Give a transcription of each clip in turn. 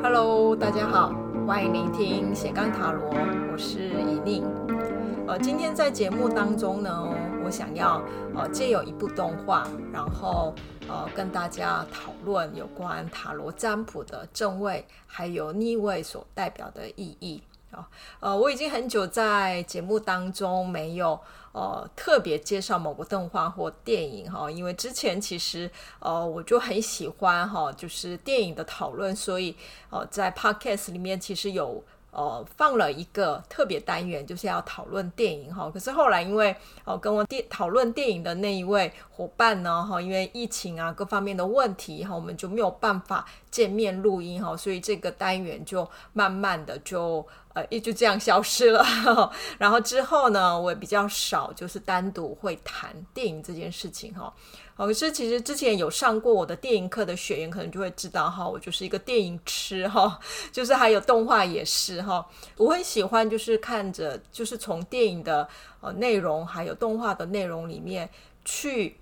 Hello，大家好，欢迎聆听斜杠塔罗，我是以宁。呃，今天在节目当中呢，我想要呃借由一部动画，然后呃跟大家讨论有关塔罗占卜的正位还有逆位所代表的意义。呃，我已经很久在节目当中没有呃特别介绍某个动画或电影哈，因为之前其实呃我就很喜欢哈，就是电影的讨论，所以呃在 Podcast 里面其实有。呃，放了一个特别单元，就是要讨论电影哈。可是后来因为哦、跟我电讨论电影的那一位伙伴呢哈，因为疫情啊各方面的问题哈，我们就没有办法见面录音哈，所以这个单元就慢慢的就呃也就这样消失了。然后之后呢，我也比较少就是单独会谈电影这件事情哈。可是其实之前有上过我的电影课的学员，可能就会知道哈，我就是一个电影痴哈，就是还有动画也是哈，我很喜欢就是看着，就是从电影的呃内容还有动画的内容里面去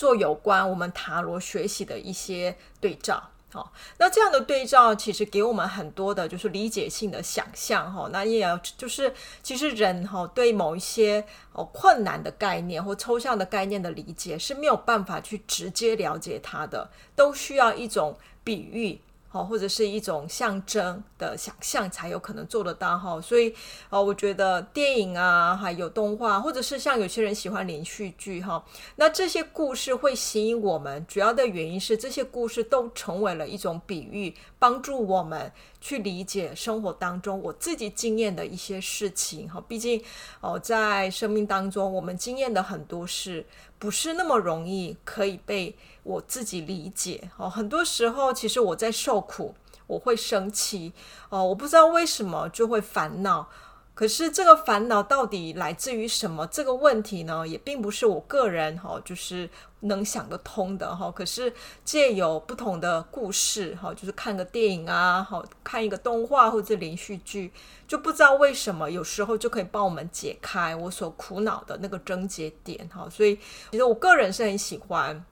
做有关我们塔罗学习的一些对照。好，那这样的对照其实给我们很多的，就是理解性的想象哈。那也要就是，其实人哈对某一些哦困难的概念或抽象的概念的理解是没有办法去直接了解它的，都需要一种比喻。好，或者是一种象征的想象才有可能做得到哈，所以呃，我觉得电影啊，还有动画，或者是像有些人喜欢连续剧哈，那这些故事会吸引我们，主要的原因是这些故事都成为了一种比喻，帮助我们去理解生活当中我自己经验的一些事情哈。毕竟哦，在生命当中，我们经验的很多事不是那么容易可以被。我自己理解哦，很多时候其实我在受苦，我会生气哦，我不知道为什么就会烦恼。可是这个烦恼到底来自于什么？这个问题呢，也并不是我个人哈，就是能想得通的哈。可是借有不同的故事哈，就是看个电影啊，好看一个动画或者连续剧，就不知道为什么有时候就可以帮我们解开我所苦恼的那个症结点哈。所以其实我个人是很喜欢。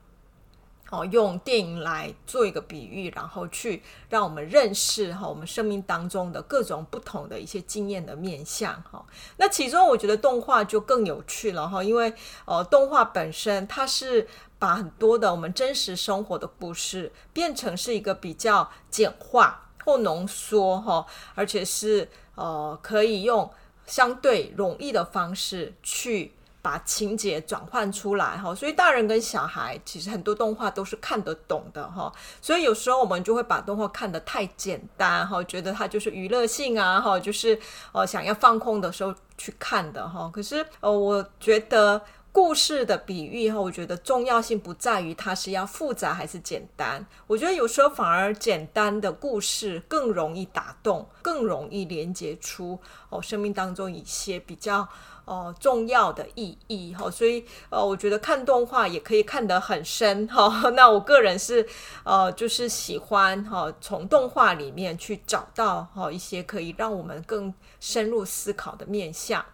哦，用电影来做一个比喻，然后去让我们认识哈我们生命当中的各种不同的一些经验的面向哈。那其中我觉得动画就更有趣了哈，因为呃动画本身它是把很多的我们真实生活的故事变成是一个比较简化或浓缩哈，而且是呃可以用相对容易的方式去。把情节转换出来哈，所以大人跟小孩其实很多动画都是看得懂的哈，所以有时候我们就会把动画看得太简单哈，觉得它就是娱乐性啊哈，就是呃想要放空的时候去看的哈。可是呃，我觉得故事的比喻哈，我觉得重要性不在于它是要复杂还是简单，我觉得有时候反而简单的故事更容易打动，更容易连接出哦生命当中一些比较。哦、重要的意义哈，所以呃，我觉得看动画也可以看得很深哈。那我个人是呃，就是喜欢哈，从动画里面去找到哈一些可以让我们更深入思考的面向。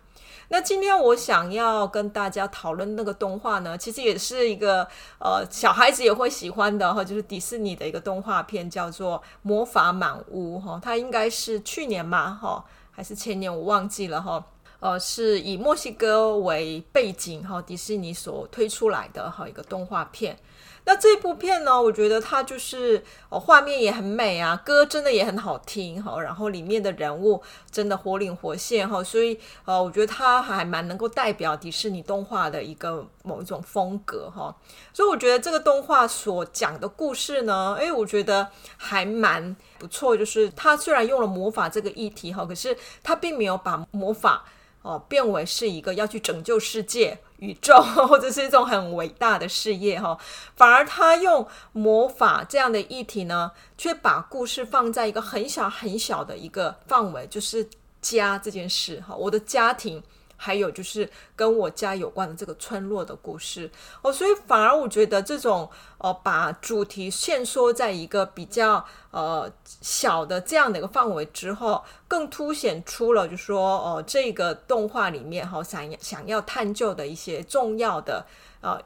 那今天我想要跟大家讨论那个动画呢，其实也是一个呃小孩子也会喜欢的哈，就是迪士尼的一个动画片，叫做《魔法满屋》哈。它应该是去年嘛哈，还是前年我忘记了哈。呃，是以墨西哥为背景哈，迪士尼所推出来的哈一个动画片。那这部片呢，我觉得它就是哦画面也很美啊，歌真的也很好听哈，然后里面的人物真的活灵活现哈，所以呃，我觉得它还蛮能够代表迪士尼动画的一个某一种风格哈。所以我觉得这个动画所讲的故事呢，诶，我觉得还蛮不错。就是它虽然用了魔法这个议题哈，可是它并没有把魔法。哦，变为是一个要去拯救世界、宇宙，或者是一种很伟大的事业哈，反而他用魔法这样的议题呢，却把故事放在一个很小很小的一个范围，就是家这件事哈，我的家庭。还有就是跟我家有关的这个村落的故事哦，所以反而我觉得这种呃，把主题限缩在一个比较呃小的这样的一个范围之后，更凸显出了就说哦、这个动画里面哈想想要探究的一些重要的呃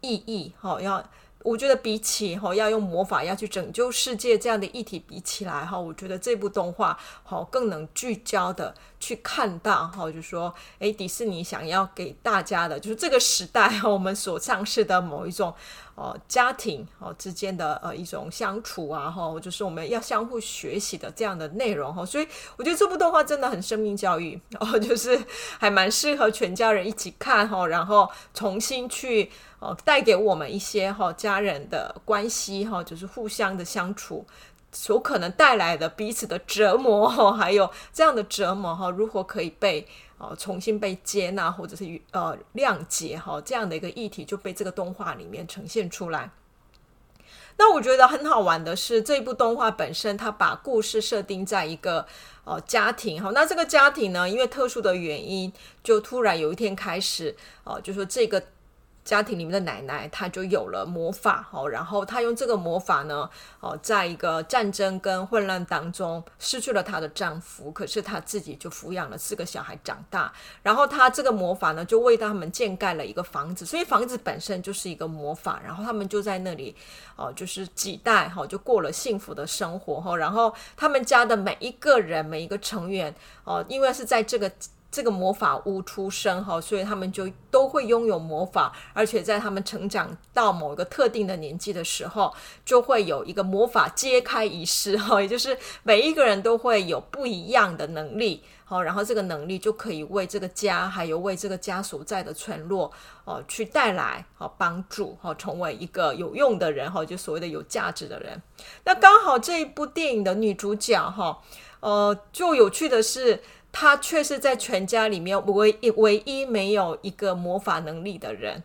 意义哈，要。我觉得比起哈要用魔法要去拯救世界这样的议题比起来哈，我觉得这部动画好更能聚焦的去看到哈，就是说，诶，迪士尼想要给大家的就是这个时代哈，我们所上市的某一种。哦，家庭哦之间的呃一种相处啊，哈，就是我们要相互学习的这样的内容哈，所以我觉得这部动画真的很生命教育哦，就是还蛮适合全家人一起看哈，然后重新去哦带给我们一些哈家人的关系哈，就是互相的相处所可能带来的彼此的折磨哈，还有这样的折磨哈，如何可以被。哦，重新被接纳或者是呃谅解哈，这样的一个议题就被这个动画里面呈现出来。那我觉得很好玩的是，这部动画本身它把故事设定在一个呃家庭哈，那这个家庭呢，因为特殊的原因，就突然有一天开始哦、就说这个。家庭里面的奶奶，她就有了魔法，哦，然后她用这个魔法呢，哦，在一个战争跟混乱当中失去了她的丈夫，可是她自己就抚养了四个小孩长大，然后她这个魔法呢，就为他们建盖了一个房子，所以房子本身就是一个魔法，然后他们就在那里，哦，就是几代，哈，就过了幸福的生活，哈，然后他们家的每一个人，每一个成员，哦，因为是在这个。这个魔法屋出生哈，所以他们就都会拥有魔法，而且在他们成长到某一个特定的年纪的时候，就会有一个魔法揭开仪式哈，也就是每一个人都会有不一样的能力，好，然后这个能力就可以为这个家，还有为这个家所在的村落哦，去带来好帮助，好，成为一个有用的人哈，就所谓的有价值的人。那刚好这一部电影的女主角哈，呃，就有趣的是。他却是在全家里面唯一唯一没有一个魔法能力的人。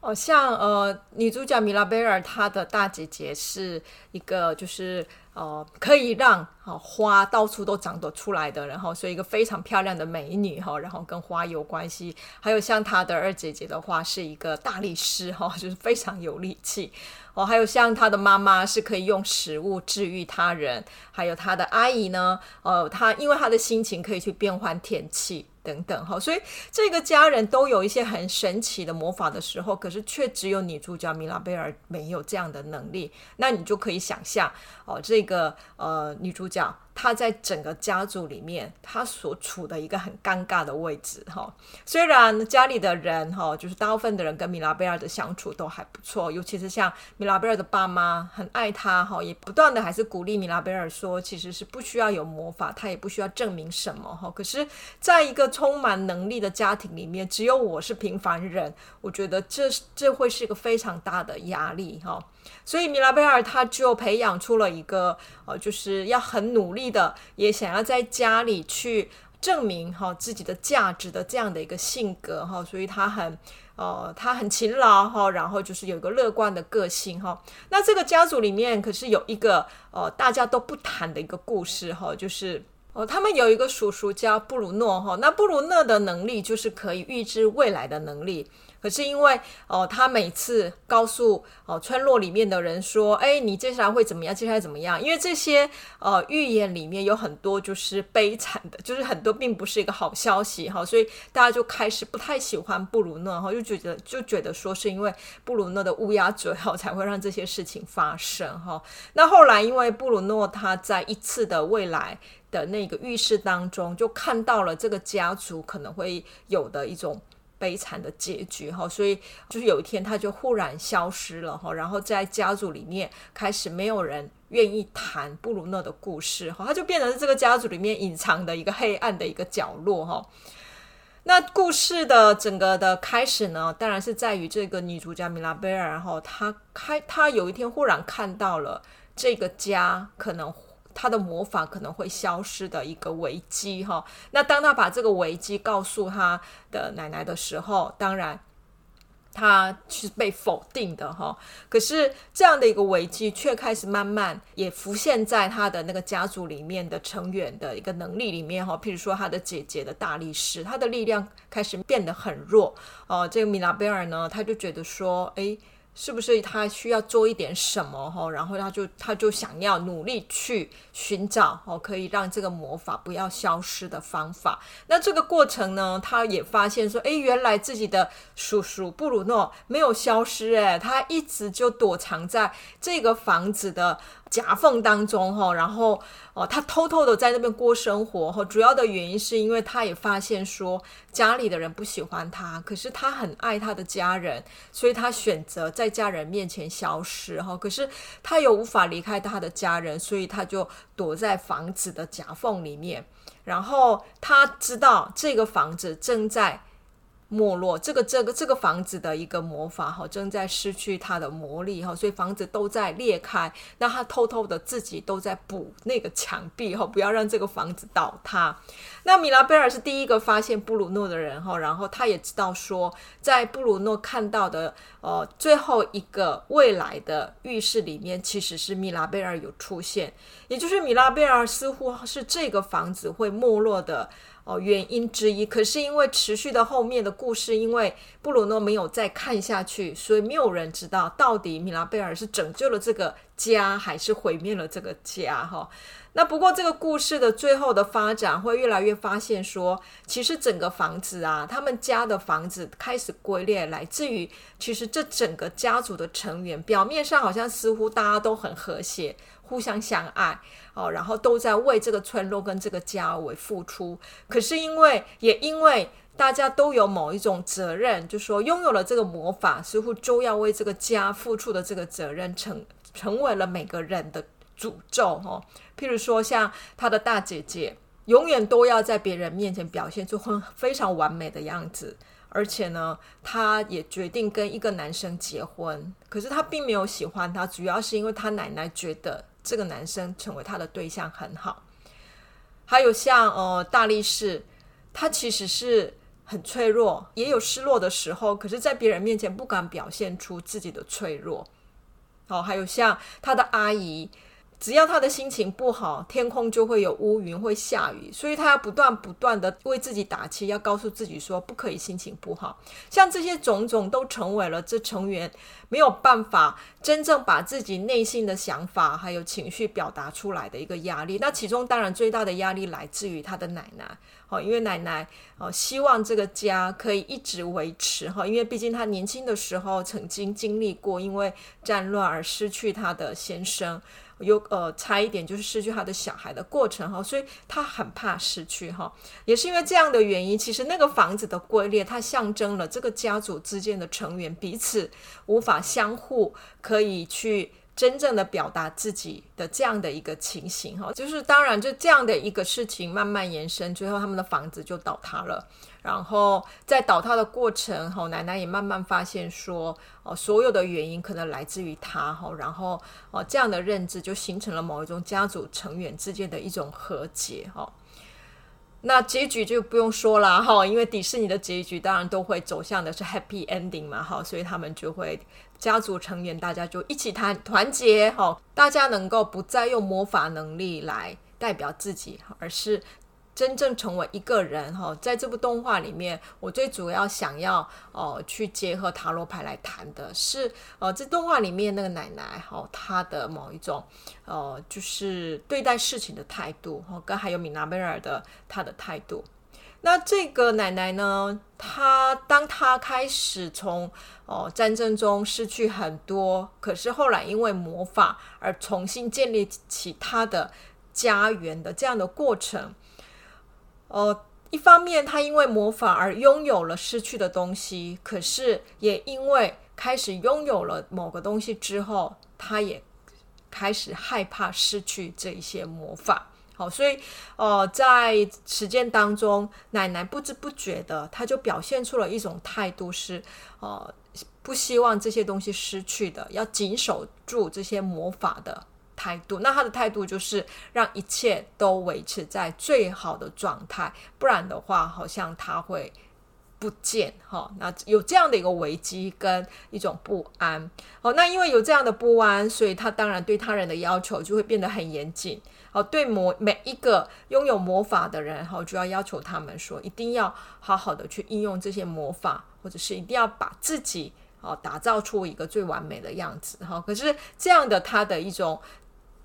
哦，像呃女主角米拉贝尔，她的大姐姐是一个就是呃可以让好花到处都长得出来的，然后所以一个非常漂亮的美女哈，然后跟花有关系。还有像她的二姐姐的话，是一个大力士哈，就是非常有力气。哦，还有像她的妈妈是可以用食物治愈他人，还有她的阿姨呢，呃，她因为她的心情可以去变换天气等等哈，所以这个家人都有一些很神奇的魔法的时候，可是却只有女主角米拉贝尔没有这样的能力，那你就可以想象哦，这个呃女主角。他在整个家族里面，他所处的一个很尴尬的位置哈。虽然家里的人哈，就是大部分的人跟米拉贝尔的相处都还不错，尤其是像米拉贝尔的爸妈很爱他哈，也不断的还是鼓励米拉贝尔说，其实是不需要有魔法，他也不需要证明什么哈。可是，在一个充满能力的家庭里面，只有我是平凡人，我觉得这这会是一个非常大的压力哈。所以米拉贝尔他就培养出了一个呃，就是要很努力的，也想要在家里去证明哈自己的价值的这样的一个性格哈。所以他很呃，他很勤劳哈，然后就是有一个乐观的个性哈。那这个家族里面可是有一个呃大家都不谈的一个故事哈，就是哦，他们有一个叔叔叫布鲁诺哈。那布鲁诺的能力就是可以预知未来的能力。可是因为哦，他每次告诉哦村落里面的人说：“哎，你接下来会怎么样？接下来怎么样？”因为这些呃预言里面有很多就是悲惨的，就是很多并不是一个好消息哈，所以大家就开始不太喜欢布鲁诺哈，就觉得就觉得说是因为布鲁诺的乌鸦嘴哈才会让这些事情发生哈。那后来因为布鲁诺他在一次的未来的那个预示当中，就看到了这个家族可能会有的一种。悲惨的结局哈，所以就是有一天他就忽然消失了哈，然后在家族里面开始没有人愿意谈布鲁诺的故事哈，他就变成这个家族里面隐藏的一个黑暗的一个角落哈。那故事的整个的开始呢，当然是在于这个女主角米拉贝尔哈，她开她有一天忽然看到了这个家可能。他的魔法可能会消失的一个危机哈，那当他把这个危机告诉他的奶奶的时候，当然他是被否定的哈。可是这样的一个危机却开始慢慢也浮现在他的那个家族里面的成员的一个能力里面哈。譬如说他的姐姐的大力士，他的力量开始变得很弱哦。这个米拉贝尔呢，他就觉得说，诶。是不是他需要做一点什么哈？然后他就他就想要努力去寻找哦，可以让这个魔法不要消失的方法。那这个过程呢，他也发现说，诶，原来自己的叔叔布鲁诺没有消失，诶，他一直就躲藏在这个房子的夹缝当中哈，然后哦，他偷偷的在那边过生活哈。主要的原因是因为他也发现说家里的人不喜欢他，可是他很爱他的家人，所以他选择在家人面前消失哈。可是他又无法离开他的家人，所以他就躲在房子的夹缝里面。然后他知道这个房子正在。没落，这个这个这个房子的一个魔法哈，正在失去它的魔力哈，所以房子都在裂开。那他偷偷的自己都在补那个墙壁哈，不要让这个房子倒塌。那米拉贝尔是第一个发现布鲁诺的人哈，然后他也知道说，在布鲁诺看到的呃最后一个未来的浴室里面，其实是米拉贝尔有出现，也就是米拉贝尔似乎是这个房子会没落的。原因之一，可是因为持续的后面的故事，因为布鲁诺没有再看下去，所以没有人知道到底米拉贝尔是拯救了这个家，还是毁灭了这个家。哈，那不过这个故事的最后的发展会越来越发现说，其实整个房子啊，他们家的房子开始龟裂，来自于其实这整个家族的成员表面上好像似乎大家都很和谐。互相相爱然后都在为这个村落跟这个家为付出。可是因为也因为大家都有某一种责任，就说拥有了这个魔法，似乎就要为这个家付出的这个责任成成为了每个人的诅咒哦。譬如说，像他的大姐姐，永远都要在别人面前表现出很非常完美的样子，而且呢，他也决定跟一个男生结婚。可是他并没有喜欢他，主要是因为他奶奶觉得。这个男生成为他的对象很好，还有像呃大力士，他其实是很脆弱，也有失落的时候，可是，在别人面前不敢表现出自己的脆弱。哦，还有像他的阿姨。只要他的心情不好，天空就会有乌云，会下雨，所以他要不断不断的为自己打气，要告诉自己说不可以心情不好。像这些种种都成为了这成员没有办法真正把自己内心的想法还有情绪表达出来的一个压力。那其中当然最大的压力来自于他的奶奶，哦，因为奶奶哦希望这个家可以一直维持哈，因为毕竟他年轻的时候曾经经历过因为战乱而失去他的先生。有呃，差一点就是失去他的小孩的过程哈，所以他很怕失去哈，也是因为这样的原因，其实那个房子的龟裂，它象征了这个家族之间的成员彼此无法相互可以去真正的表达自己的这样的一个情形哈，就是当然就这样的一个事情慢慢延伸，最后他们的房子就倒塌了。然后在倒塌的过程，哈，奶奶也慢慢发现说，哦，所有的原因可能来自于他，哈，然后哦，这样的认知就形成了某一种家族成员之间的一种和解，哈。那结局就不用说了，哈，因为迪士尼的结局当然都会走向的是 happy ending 嘛，哈，所以他们就会家族成员大家就一起谈团结，哈，大家能够不再用魔法能力来代表自己，而是。真正成为一个人哈，在这部动画里面，我最主要想要哦去结合塔罗牌来谈的是，呃，这动画里面那个奶奶哈，她的某一种呃，就是对待事情的态度哈，跟还有米娜贝尔的她的态度。那这个奶奶呢，她当她开始从哦战争中失去很多，可是后来因为魔法而重新建立起她的家园的这样的过程。呃，一方面，他因为魔法而拥有了失去的东西，可是也因为开始拥有了某个东西之后，他也开始害怕失去这一些魔法。好，所以呃，在实践当中，奶奶不知不觉的，他就表现出了一种态度是，是呃，不希望这些东西失去的，要谨守住这些魔法的。态度，那他的态度就是让一切都维持在最好的状态，不然的话，好像他会不见哈。那有这样的一个危机跟一种不安哦。那因为有这样的不安，所以他当然对他人的要求就会变得很严谨哦。对魔每一个拥有魔法的人哈，就要要求他们说，一定要好好的去应用这些魔法，或者是一定要把自己哦，打造出一个最完美的样子哈。可是这样的他的一种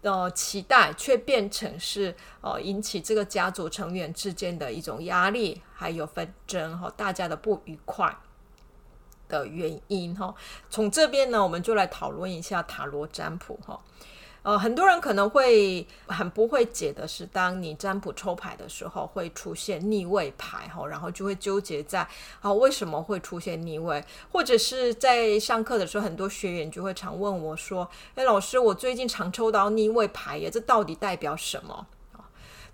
的期待，却变成是呃引起这个家族成员之间的一种压力，还有纷争哈，大家的不愉快的原因哈。从这边呢，我们就来讨论一下塔罗占卜哈。呃，很多人可能会很不会解的是，当你占卜抽牌的时候，会出现逆位牌哈，然后就会纠结在啊为什么会出现逆位，或者是在上课的时候，很多学员就会常问我说：“哎，老师，我最近常抽到逆位牌耶，这到底代表什么？”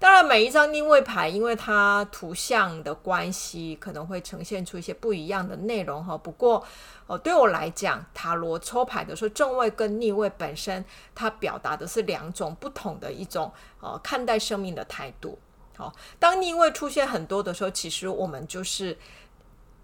当然，每一张逆位牌，因为它图像的关系，可能会呈现出一些不一样的内容哈。不过，哦，对我来讲，塔罗抽牌的时候，正位跟逆位本身，它表达的是两种不同的一种呃看待生命的态度。好，当逆位出现很多的时候，其实我们就是。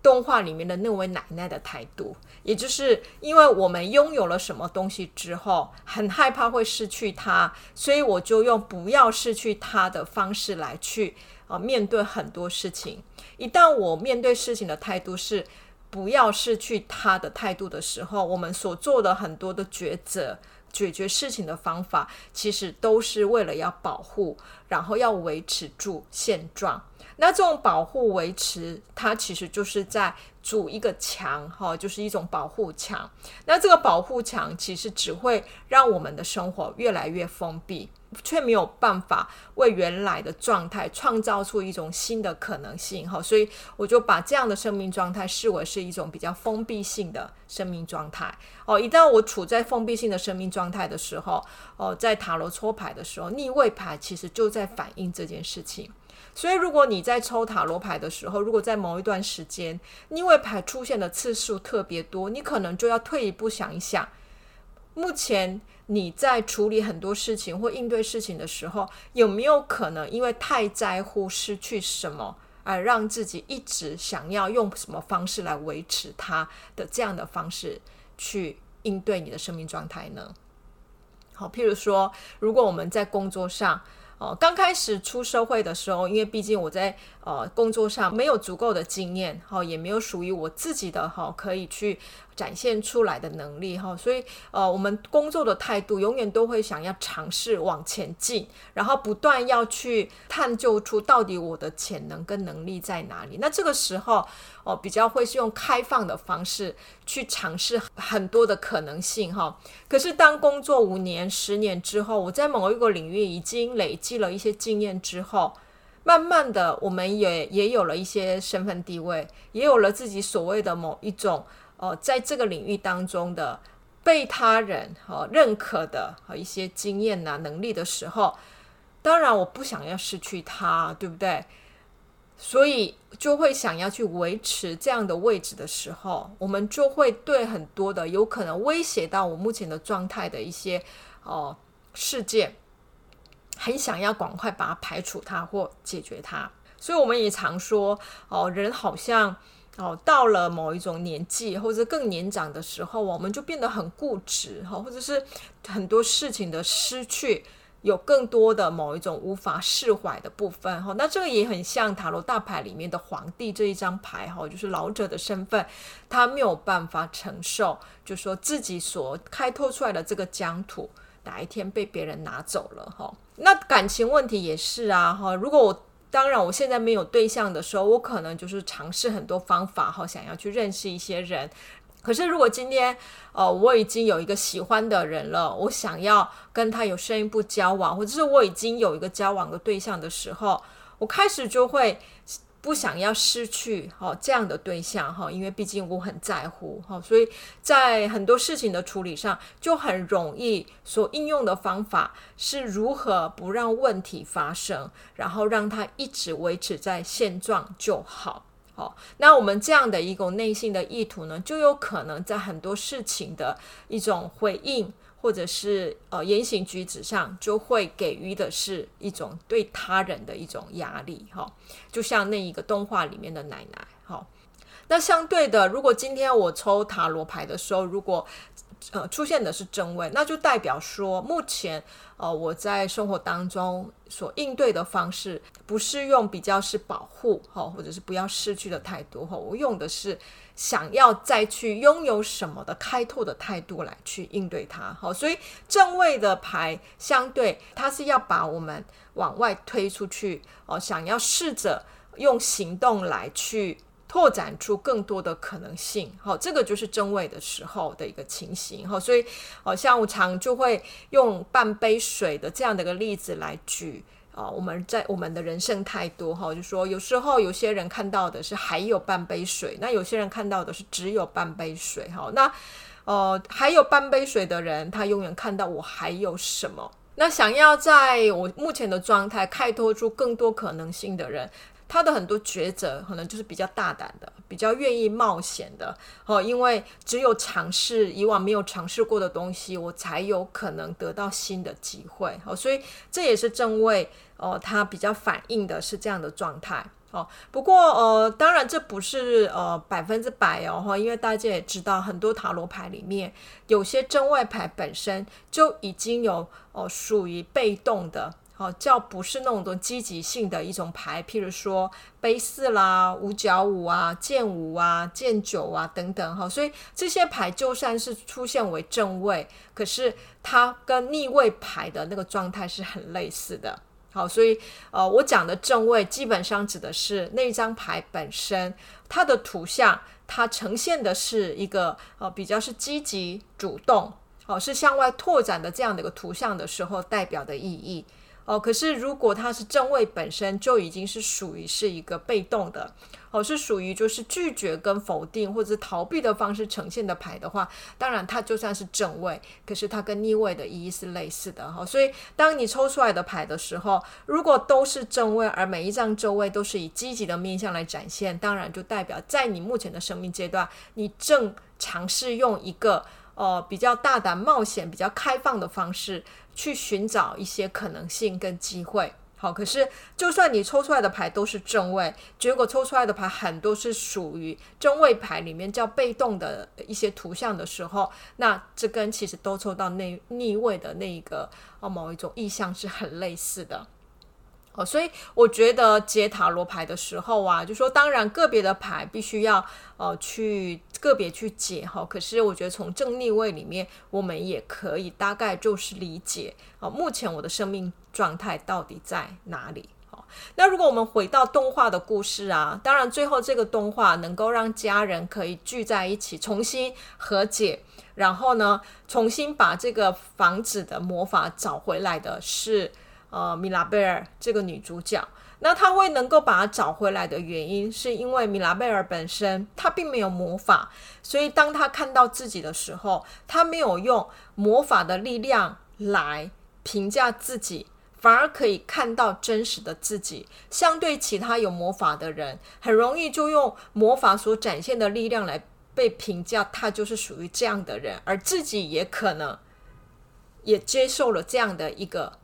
动画里面的那位奶奶的态度，也就是因为我们拥有了什么东西之后，很害怕会失去它，所以我就用不要失去它的方式来去啊面对很多事情。一旦我面对事情的态度是不要失去它的态度的时候，我们所做的很多的抉择、解决事情的方法，其实都是为了要保护，然后要维持住现状。那这种保护维持，它其实就是在筑一个墙，哈，就是一种保护墙。那这个保护墙其实只会让我们的生活越来越封闭，却没有办法为原来的状态创造出一种新的可能性，哈。所以我就把这样的生命状态视为是一种比较封闭性的生命状态。哦，一旦我处在封闭性的生命状态的时候，哦，在塔罗抽牌的时候，逆位牌其实就在反映这件事情。所以，如果你在抽塔罗牌的时候，如果在某一段时间逆位牌出现的次数特别多，你可能就要退一步想一想，目前你在处理很多事情或应对事情的时候，有没有可能因为太在乎失去什么，而让自己一直想要用什么方式来维持它的这样的方式去应对你的生命状态呢？好，譬如说，如果我们在工作上，哦，刚开始出社会的时候，因为毕竟我在呃工作上没有足够的经验，哈，也没有属于我自己的哈可以去展现出来的能力哈，所以呃，我们工作的态度永远都会想要尝试往前进，然后不断要去探究出到底我的潜能跟能力在哪里。那这个时候哦，比较会是用开放的方式去尝试很多的可能性哈。可是当工作五年、十年之后，我在某一个领域已经累积。了一些经验之后，慢慢的，我们也也有了一些身份地位，也有了自己所谓的某一种哦，在这个领域当中的被他人呃认可的和一些经验呐、啊、能力的时候，当然我不想要失去它，对不对？所以就会想要去维持这样的位置的时候，我们就会对很多的有可能威胁到我目前的状态的一些哦、事件。很想要赶快把它排除它或解决它，所以我们也常说哦，人好像哦到了某一种年纪或者更年长的时候，我们就变得很固执哈，或者是很多事情的失去，有更多的某一种无法释怀的部分哈。那这个也很像塔罗大牌里面的皇帝这一张牌哈，就是老者的身份，他没有办法承受，就说自己所开拓出来的这个疆土。哪一天被别人拿走了哈？那感情问题也是啊哈。如果我当然我现在没有对象的时候，我可能就是尝试很多方法哈，想要去认识一些人。可是如果今天呃我已经有一个喜欢的人了，我想要跟他有深一步交往，或者是我已经有一个交往的对象的时候，我开始就会。不想要失去哈这样的对象哈，因为毕竟我很在乎哈，所以在很多事情的处理上就很容易所应用的方法是如何不让问题发生，然后让它一直维持在现状就好。好，那我们这样的一种内心的意图呢，就有可能在很多事情的一种回应。或者是呃言行举止上，就会给予的是一种对他人的一种压力哈，就像那一个动画里面的奶奶哈。那相对的，如果今天我抽塔罗牌的时候，如果呃，出现的是正位，那就代表说，目前呃，我在生活当中所应对的方式，不是用比较是保护哈，或者是不要失去的态度哈，我用的是想要再去拥有什么的开拓的态度来去应对它。好，所以正位的牌相对，它是要把我们往外推出去哦，想要试着用行动来去。拓展出更多的可能性，好，这个就是正位的时候的一个情形，好，所以，好像我常就会用半杯水的这样的一个例子来举，啊，我们在我们的人生太多，哈，就说有时候有些人看到的是还有半杯水，那有些人看到的是只有半杯水，哈，那，呃，还有半杯水的人，他永远看到我还有什么，那想要在我目前的状态开拓出更多可能性的人。他的很多抉择可能就是比较大胆的，比较愿意冒险的哦，因为只有尝试以往没有尝试过的东西，我才有可能得到新的机会哦，所以这也是正位哦，他比较反映的是这样的状态哦。不过呃，当然这不是呃百分之百哦，因为大家也知道，很多塔罗牌里面有些正位牌本身就已经有哦属于被动的。哦，叫不是那种多积极性的一种牌，譬如说杯四啦、五角五啊、剑五啊、剑九啊等等哈，所以这些牌就算是出现为正位，可是它跟逆位牌的那个状态是很类似的。好，所以呃，我讲的正位基本上指的是那一张牌本身，它的图像，它呈现的是一个呃比较是积极主动，哦，是向外拓展的这样的一个图像的时候代表的意义。哦，可是如果它是正位本身就已经是属于是一个被动的，哦，是属于就是拒绝跟否定或者逃避的方式呈现的牌的话，当然它就算是正位，可是它跟逆位的意义是类似的哈。所以当你抽出来的牌的时候，如果都是正位，而每一张正位都是以积极的面向来展现，当然就代表在你目前的生命阶段，你正尝试用一个。呃，比较大胆冒险、比较开放的方式去寻找一些可能性跟机会。好，可是就算你抽出来的牌都是正位，结果抽出来的牌很多是属于正位牌里面叫被动的一些图像的时候，那这跟其实都抽到那逆位的那一个哦某一种意向是很类似的。哦，所以我觉得解塔罗牌的时候啊，就说当然个别的牌必须要呃去个别去解哈，可是我觉得从正逆位里面，我们也可以大概就是理解哦，目前我的生命状态到底在哪里？哦，那如果我们回到动画的故事啊，当然最后这个动画能够让家人可以聚在一起，重新和解，然后呢，重新把这个房子的魔法找回来的是。呃，米拉贝尔这个女主角，那她会能够把她找回来的原因，是因为米拉贝尔本身她并没有魔法，所以当她看到自己的时候，她没有用魔法的力量来评价自己，反而可以看到真实的自己。相对其他有魔法的人，很容易就用魔法所展现的力量来被评价，他就是属于这样的人，而自己也可能也接受了这样的一个。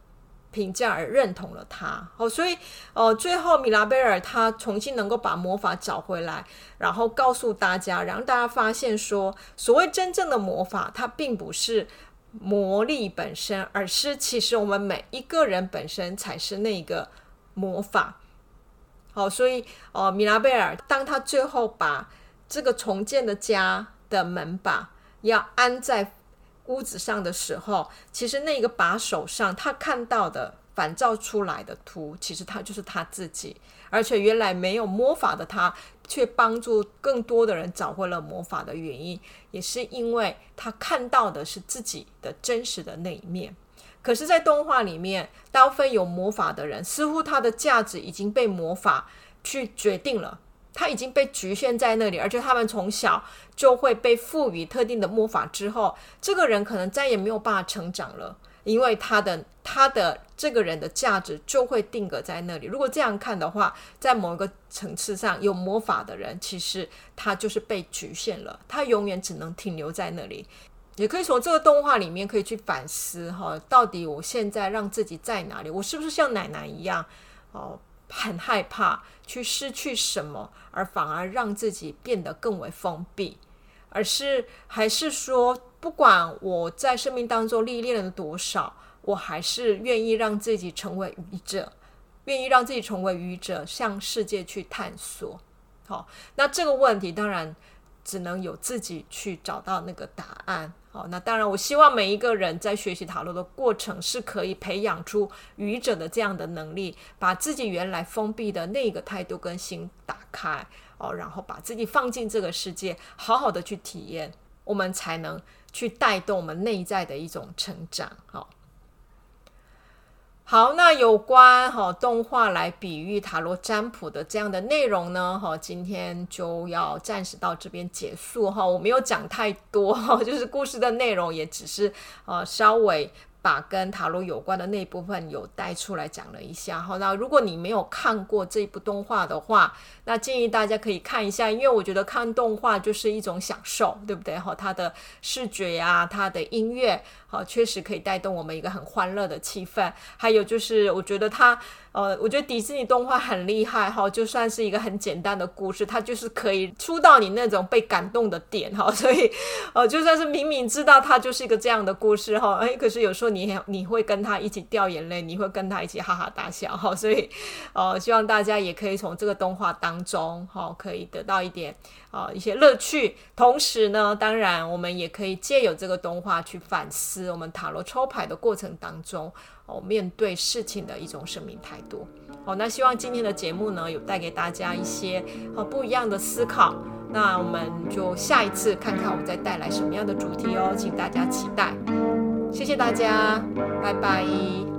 评价而认同了他，哦，所以，呃，最后米拉贝尔他重新能够把魔法找回来，然后告诉大家，让大家发现说，所谓真正的魔法，它并不是魔力本身，而是其实我们每一个人本身才是那个魔法。好，所以，哦，米拉贝尔当他最后把这个重建的家的门把要安在。屋子上的时候，其实那个把手上他看到的反照出来的图，其实他就是他自己。而且原来没有魔法的他，却帮助更多的人找回了魔法的原因，也是因为他看到的是自己的真实的那一面。可是，在动画里面，大部分有魔法的人，似乎他的价值已经被魔法去决定了。他已经被局限在那里，而且他们从小就会被赋予特定的魔法，之后这个人可能再也没有办法成长了，因为他的他的这个人的价值就会定格在那里。如果这样看的话，在某一个层次上，有魔法的人其实他就是被局限了，他永远只能停留在那里。也可以从这个动画里面可以去反思哈，到底我现在让自己在哪里？我是不是像奶奶一样哦？很害怕去失去什么，而反而让自己变得更为封闭，而是还是说，不管我在生命当中历练了多少，我还是愿意让自己成为愚者，愿意让自己成为愚者，向世界去探索。好，那这个问题当然只能有自己去找到那个答案。好，那当然，我希望每一个人在学习塔罗的过程是可以培养出愚者的这样的能力，把自己原来封闭的那个态度跟心打开哦，然后把自己放进这个世界，好好的去体验，我们才能去带动我们内在的一种成长。好。好，那有关哈动画来比喻塔罗占卜的这样的内容呢，哈，今天就要暂时到这边结束哈。我没有讲太多哈，就是故事的内容也只是呃稍微。把跟塔罗有关的那一部分有带出来讲了一下哈，那如果你没有看过这部动画的话，那建议大家可以看一下，因为我觉得看动画就是一种享受，对不对哈？它的视觉呀，它的音乐，好，确实可以带动我们一个很欢乐的气氛。还有就是，我觉得它。呃，我觉得迪士尼动画很厉害哈，就算是一个很简单的故事，它就是可以出到你那种被感动的点哈。所以，呃，就算是明明知道它就是一个这样的故事哈，哎，可是有时候你你会跟他一起掉眼泪，你会跟他一起哈哈大笑哈。所以，呃，希望大家也可以从这个动画当中哈，可以得到一点啊、一些乐趣。同时呢，当然我们也可以借由这个动画去反思我们塔罗抽牌的过程当中。哦，面对事情的一种生命态度。好，那希望今天的节目呢，有带给大家一些和不一样的思考。那我们就下一次看看我们再带来什么样的主题哦，请大家期待。谢谢大家，拜拜。